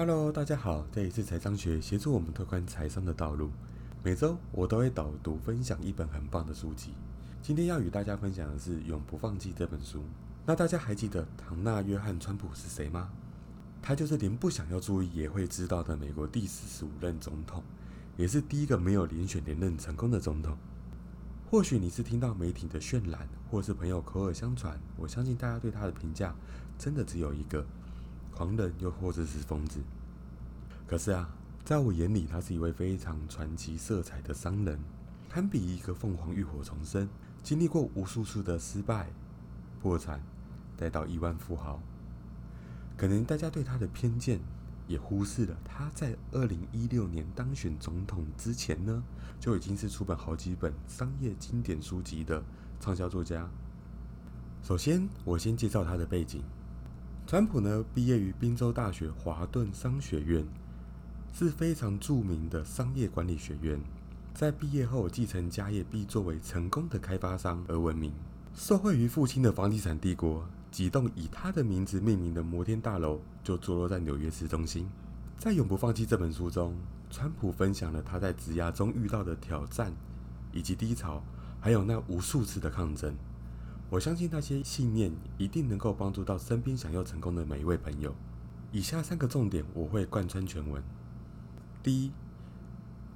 Hello，大家好，这里是财商学，协助我们拓宽财商的道路。每周我都会导读分享一本很棒的书籍。今天要与大家分享的是《永不放弃》这本书。那大家还记得唐纳·约翰·川普是谁吗？他就是连不想要注意也会知道的美国第四十五任总统，也是第一个没有连选连任成功的总统。或许你是听到媒体的渲染，或是朋友口耳相传，我相信大家对他的评价真的只有一个。狂人又或者是疯子，可是啊，在我眼里，他是一位非常传奇色彩的商人，堪比一个凤凰浴火重生，经历过无数次的失败、破产，再到亿万富豪。可能大家对他的偏见，也忽视了他在二零一六年当选总统之前呢，就已经是出版好几本商业经典书籍的畅销作家。首先，我先介绍他的背景。川普呢，毕业于宾州大学华顿商学院，是非常著名的商业管理学院。在毕业后继承家业，并作为成功的开发商而闻名。受惠于父亲的房地产帝国，几栋以他的名字命名的摩天大楼就坐落在纽约市中心。在《永不放弃》这本书中，川普分享了他在职涯中遇到的挑战以及低潮，还有那无数次的抗争。我相信那些信念一定能够帮助到身边想要成功的每一位朋友。以下三个重点我会贯穿全文。第一，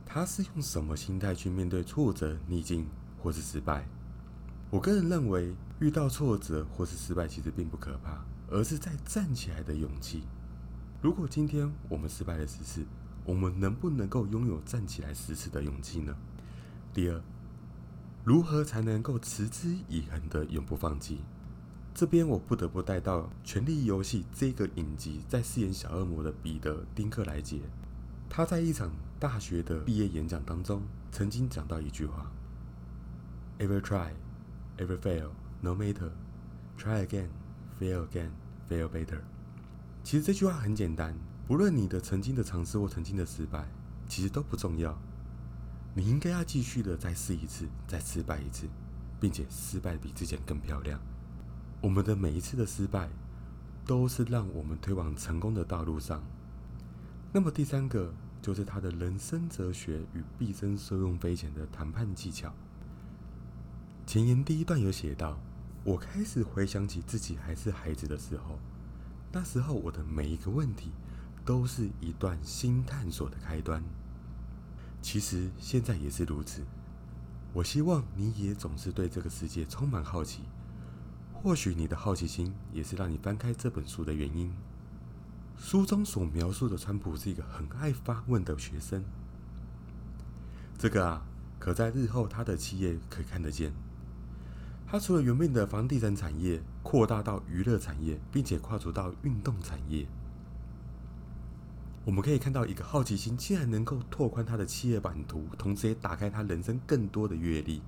他是用什么心态去面对挫折、逆境或是失败？我个人认为，遇到挫折或是失败其实并不可怕，而是在站起来的勇气。如果今天我们失败了十次，我们能不能够拥有站起来十次的勇气呢？第二。如何才能够持之以恒的永不放弃？这边我不得不带到《权力游戏》这个影集，在饰演小恶魔的彼得·丁克莱杰，他在一场大学的毕业演讲当中，曾经讲到一句话：“Ever try, ever fail, no matter. Try again, fail again, fail better。”其实这句话很简单，不论你的曾经的尝试或曾经的失败，其实都不重要。你应该要继续的再试一次，再失败一次，并且失败比之前更漂亮。我们的每一次的失败，都是让我们推往成功的道路上。那么第三个就是他的人生哲学与毕生受用匪浅的谈判技巧。前言第一段有写到：我开始回想起自己还是孩子的时候，那时候我的每一个问题，都是一段新探索的开端。其实现在也是如此。我希望你也总是对这个世界充满好奇。或许你的好奇心也是让你翻开这本书的原因。书中所描述的川普是一个很爱发问的学生。这个啊，可在日后他的企业可以看得见。他除了原本的房地产产业，扩大到娱乐产业，并且跨足到运动产业。我们可以看到，一个好奇心竟然能够拓宽他的企业版图，同时也打开他人生更多的阅历。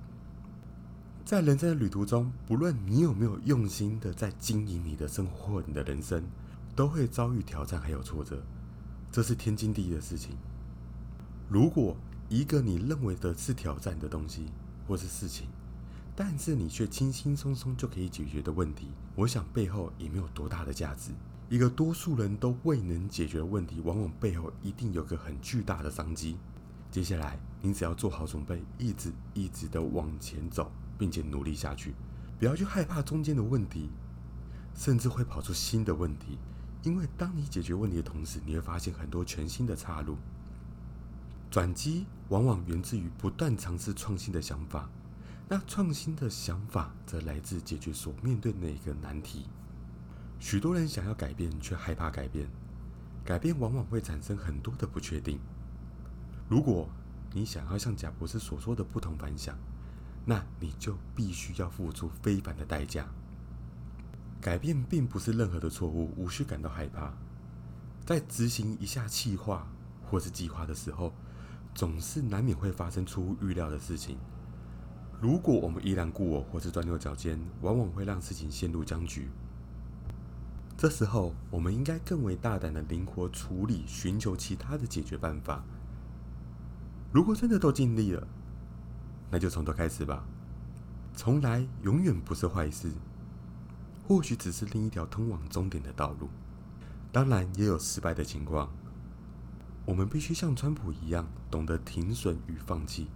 在人生的旅途中，不论你有没有用心的在经营你的生活或你的人生，都会遭遇挑战还有挫折，这是天经地义的事情。如果一个你认为的是挑战的东西或是事情，但是你却轻轻松松就可以解决的问题，我想背后也没有多大的价值。一个多数人都未能解决的问题，往往背后一定有个很巨大的商机。接下来，你只要做好准备，一直一直的往前走，并且努力下去，不要去害怕中间的问题，甚至会跑出新的问题。因为当你解决问题的同时，你会发现很多全新的岔路。转机往往源自于不断尝试创新的想法，那创新的想法则来自解决所面对的一个难题。许多人想要改变，却害怕改变。改变往往会产生很多的不确定。如果你想要像贾博士所说的不同凡响，那你就必须要付出非凡的代价。改变并不是任何的错误，无需感到害怕。在执行一下计划或是计划的时候，总是难免会发生出乎预料的事情。如果我们依然故我或是钻牛角尖，往往会让事情陷入僵局。这时候，我们应该更为大胆的灵活处理，寻求其他的解决办法。如果真的都尽力了，那就从头开始吧。重来永远不是坏事，或许只是另一条通往终点的道路。当然，也有失败的情况，我们必须像川普一样，懂得停损与放弃。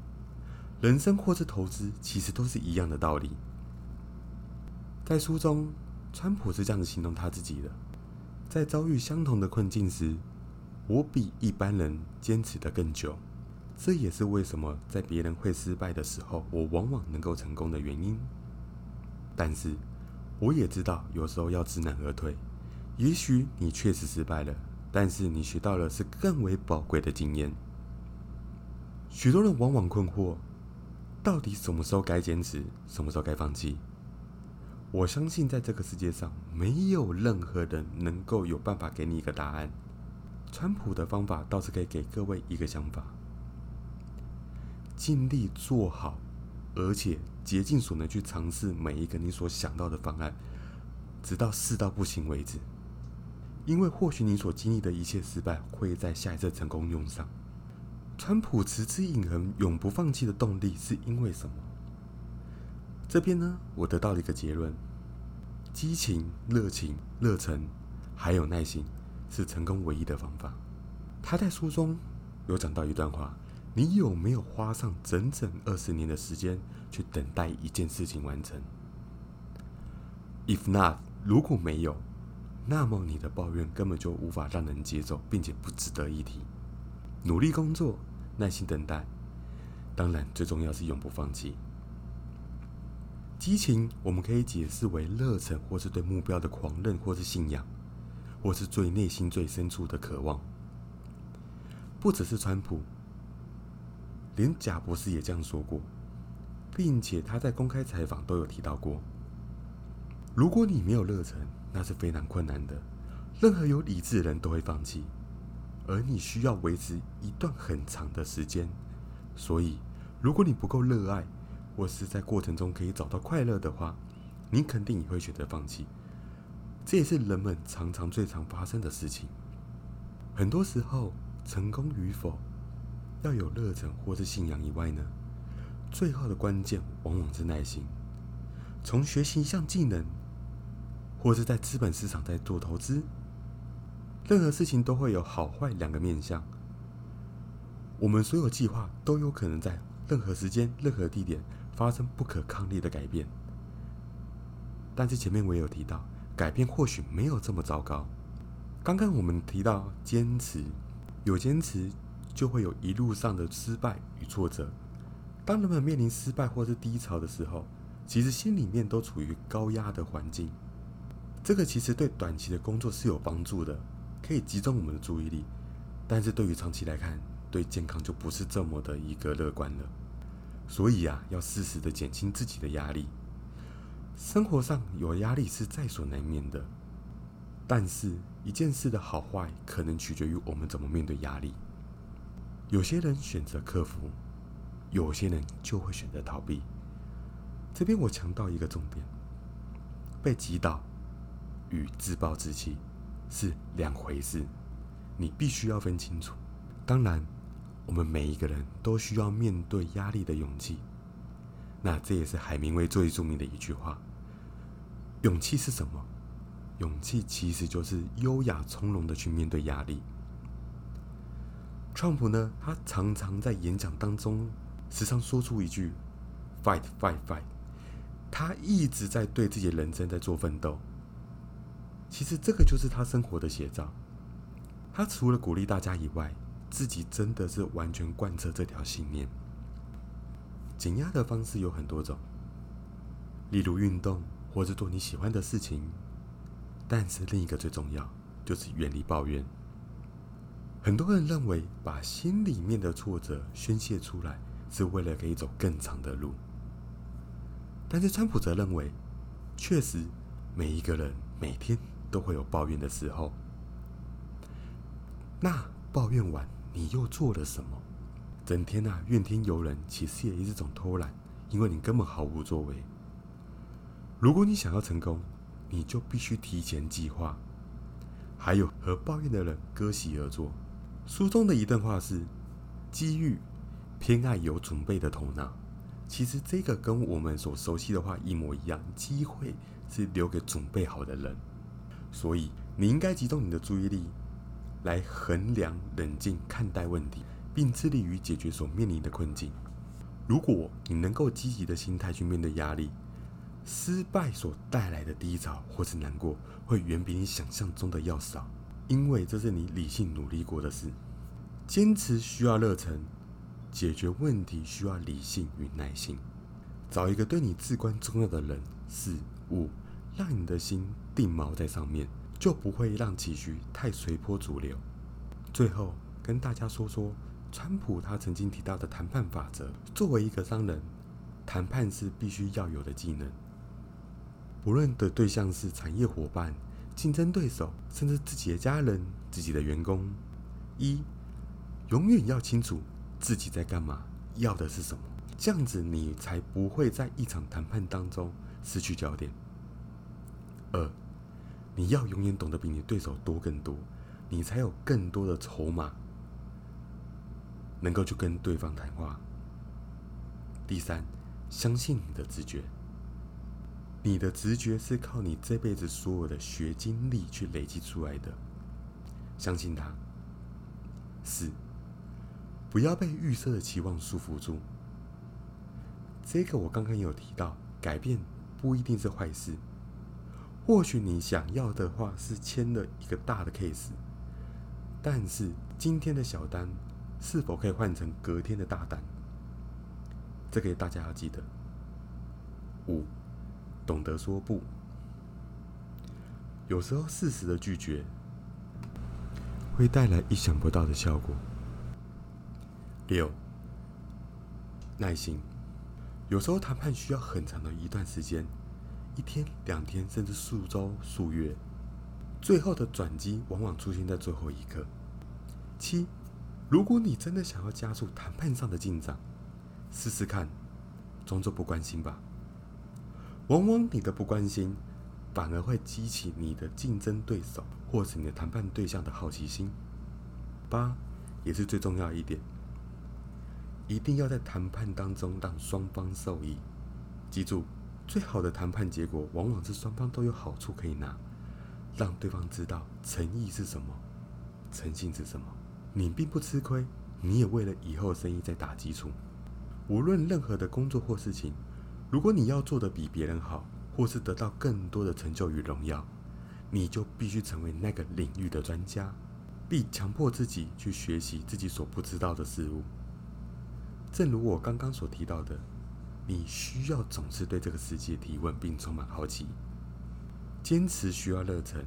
人生或是投资，其实都是一样的道理。在书中，川普是这样子形容他自己的：在遭遇相同的困境时，我比一般人坚持的更久。这也是为什么在别人会失败的时候，我往往能够成功的原因。但是，我也知道有时候要知难而退。也许你确实失败了，但是你学到了是更为宝贵的经验。许多人往往困惑，到底什么时候该坚持，什么时候该放弃？我相信在这个世界上，没有任何人能够有办法给你一个答案。川普的方法倒是可以给各位一个想法。尽力做好，而且竭尽所能去尝试每一个你所想到的方案，直到试到不行为止。因为或许你所经历的一切失败，会在下一次成功用上。川普持之以恒、永不放弃的动力是因为什么？这边呢，我得到了一个结论：激情、热情、热忱，还有耐心，是成功唯一的方法。他在书中有讲到一段话。你有没有花上整整二十年的时间去等待一件事情完成？If not，如果没有，那么你的抱怨根本就无法让人接受，并且不值得一提。努力工作，耐心等待，当然最重要是永不放弃。激情，我们可以解释为热忱，或是对目标的狂热，或是信仰，或是最内心最深处的渴望。不只是川普。连贾博士也这样说过，并且他在公开采访都有提到过。如果你没有热忱，那是非常困难的。任何有理智的人都会放弃，而你需要维持一段很长的时间。所以，如果你不够热爱，或是在过程中可以找到快乐的话，你肯定也会选择放弃。这也是人们常常最常发生的事情。很多时候，成功与否。要有热忱或是信仰以外呢，最后的关键往往是耐心。从学习一项技能，或是在资本市场在做投资，任何事情都会有好坏两个面向。我们所有计划都有可能在任何时间、任何地点发生不可抗力的改变。但是前面我也有提到，改变或许没有这么糟糕。刚刚我们提到坚持，有坚持。就会有一路上的失败与挫折。当人们面临失败或是低潮的时候，其实心里面都处于高压的环境。这个其实对短期的工作是有帮助的，可以集中我们的注意力。但是对于长期来看，对健康就不是这么的一个乐观了。所以啊，要适时的减轻自己的压力。生活上有压力是在所难免的，但是一件事的好坏，可能取决于我们怎么面对压力。有些人选择克服，有些人就会选择逃避。这边我强调一个重点：被击倒与自暴自弃是两回事，你必须要分清楚。当然，我们每一个人都需要面对压力的勇气。那这也是海明威最著名的一句话：勇气是什么？勇气其实就是优雅从容的去面对压力。川普呢，他常常在演讲当中时常说出一句 “fight, fight, fight”，他一直在对自己的人生在做奋斗。其实这个就是他生活的写照。他除了鼓励大家以外，自己真的是完全贯彻这条信念。减压的方式有很多种，例如运动，或是做你喜欢的事情。但是另一个最重要，就是远离抱怨。很多人认为，把心里面的挫折宣泄出来，是为了可以走更长的路。但是川普则认为，确实每一个人每天都会有抱怨的时候。那抱怨完，你又做了什么？整天呐怨天尤人，其实也是一种偷懒，因为你根本毫无作为。如果你想要成功，你就必须提前计划，还有和抱怨的人割席而坐。书中的一段话是：“机遇偏爱有准备的头脑。”其实这个跟我们所熟悉的话一模一样。机会是留给准备好的人，所以你应该集中你的注意力，来衡量、冷静看待问题，并致力于解决所面临的困境。如果你能够积极的心态去面对压力，失败所带来的低潮或是难过，会远比你想象中的要少，因为这是你理性努力过的事。坚持需要热忱，解决问题需要理性与耐心。找一个对你至关重要的人事物，让你的心定锚在上面，就不会让棋局太随波逐流。最后跟大家说说，川普他曾经提到的谈判法则。作为一个商人，谈判是必须要有的技能。不论的对象是产业伙伴、竞争对手，甚至自己的家人、自己的员工，一永远要清楚自己在干嘛，要的是什么。这样子，你才不会在一场谈判当中失去焦点。二，你要永远懂得比你对手多更多，你才有更多的筹码，能够去跟对方谈话。第三，相信你的直觉，你的直觉是靠你这辈子所有的学经历去累积出来的，相信它。四，不要被预设的期望束缚住。这个我刚刚有提到，改变不一定是坏事。或许你想要的话是签了一个大的 case，但是今天的小单是否可以换成隔天的大单？这个大家要记得。五，懂得说不。有时候适时的拒绝会带来意想不到的效果。六，耐心。有时候谈判需要很长的一段时间，一天、两天，甚至数周、数月。最后的转机往往出现在最后一刻。七，如果你真的想要加速谈判上的进展，试试看，装作不关心吧。往往你的不关心，反而会激起你的竞争对手或是你的谈判对象的好奇心。八，也是最重要一点。一定要在谈判当中让双方受益。记住，最好的谈判结果往往是双方都有好处可以拿，让对方知道诚意是什么，诚信是什么。你并不吃亏，你也为了以后生意在打基础。无论任何的工作或事情，如果你要做的比别人好，或是得到更多的成就与荣耀，你就必须成为那个领域的专家，并强迫自己去学习自己所不知道的事物。正如我刚刚所提到的，你需要总是对这个世界提问，并充满好奇。坚持需要热忱，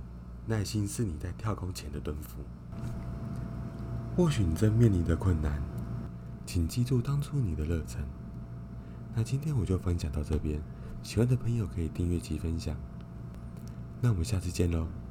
耐心是你在跳空前的蹲伏。或许你正面临的困难，请记住当初你的热忱。那今天我就分享到这边，喜欢的朋友可以订阅及分享。那我们下次见喽。